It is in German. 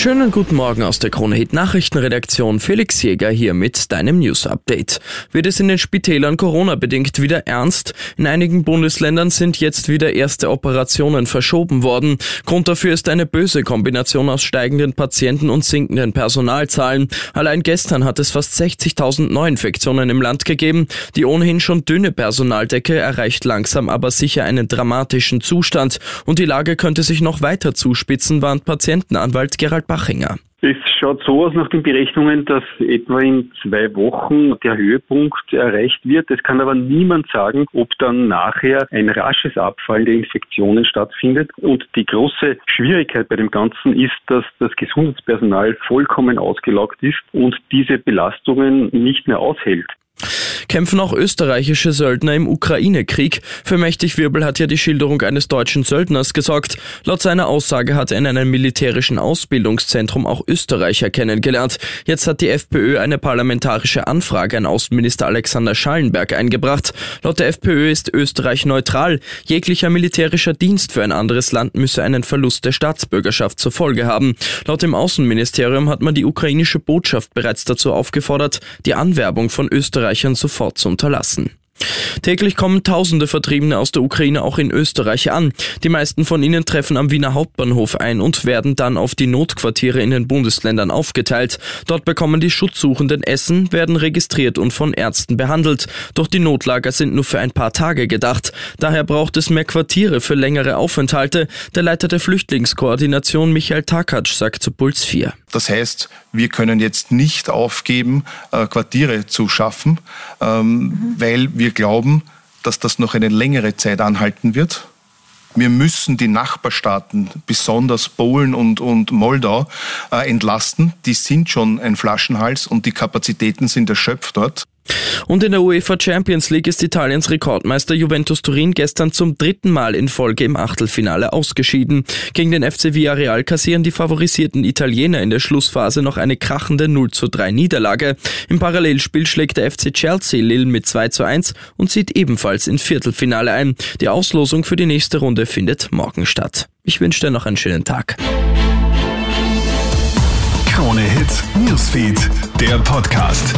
Schönen guten Morgen aus der Krone Hit Nachrichtenredaktion. Felix Jäger hier mit deinem News Update. Wird es in den Spitälern Corona bedingt wieder ernst? In einigen Bundesländern sind jetzt wieder erste Operationen verschoben worden. Grund dafür ist eine böse Kombination aus steigenden Patienten und sinkenden Personalzahlen. Allein gestern hat es fast 60.000 Neuinfektionen im Land gegeben. Die ohnehin schon dünne Personaldecke erreicht langsam aber sicher einen dramatischen Zustand und die Lage könnte sich noch weiter zuspitzen, warnt Patientenanwalt Gerald Bachinger. Es schaut so aus nach den Berechnungen, dass etwa in zwei Wochen der Höhepunkt erreicht wird. Es kann aber niemand sagen, ob dann nachher ein rasches Abfallen der Infektionen stattfindet. Und die große Schwierigkeit bei dem Ganzen ist, dass das Gesundheitspersonal vollkommen ausgelaugt ist und diese Belastungen nicht mehr aushält kämpfen auch österreichische Söldner im Ukraine-Krieg. Für mächtig Wirbel hat ja die Schilderung eines deutschen Söldners gesorgt. Laut seiner Aussage hat er in einem militärischen Ausbildungszentrum auch Österreicher kennengelernt. Jetzt hat die FPÖ eine parlamentarische Anfrage an Außenminister Alexander Schallenberg eingebracht. Laut der FPÖ ist Österreich neutral. Jeglicher militärischer Dienst für ein anderes Land müsse einen Verlust der Staatsbürgerschaft zur Folge haben. Laut dem Außenministerium hat man die ukrainische Botschaft bereits dazu aufgefordert, die Anwerbung von Österreichern sofort sofort zu unterlassen. Täglich kommen tausende Vertriebene aus der Ukraine auch in Österreich an. Die meisten von ihnen treffen am Wiener Hauptbahnhof ein und werden dann auf die Notquartiere in den Bundesländern aufgeteilt. Dort bekommen die Schutzsuchenden Essen, werden registriert und von Ärzten behandelt. Doch die Notlager sind nur für ein paar Tage gedacht. Daher braucht es mehr Quartiere für längere Aufenthalte. Der Leiter der Flüchtlingskoordination Michael Takatsch sagt zu Puls 4. Das heißt, wir können jetzt nicht aufgeben, äh, Quartiere zu schaffen, ähm, mhm. weil wir glauben, dass das noch eine längere Zeit anhalten wird. Wir müssen die Nachbarstaaten, besonders Polen und, und Moldau, äh, entlasten. Die sind schon ein Flaschenhals und die Kapazitäten sind erschöpft dort. Und in der UEFA Champions League ist Italiens Rekordmeister Juventus Turin gestern zum dritten Mal in Folge im Achtelfinale ausgeschieden. Gegen den FC Villarreal kassieren die favorisierten Italiener in der Schlussphase noch eine krachende 0 zu 3 Niederlage. Im Parallelspiel schlägt der FC Chelsea Lille mit 2 zu 1 und zieht ebenfalls ins Viertelfinale ein. Die Auslosung für die nächste Runde findet morgen statt. Ich wünsche dir noch einen schönen Tag. Krone Hits, Newsfeed, der Podcast.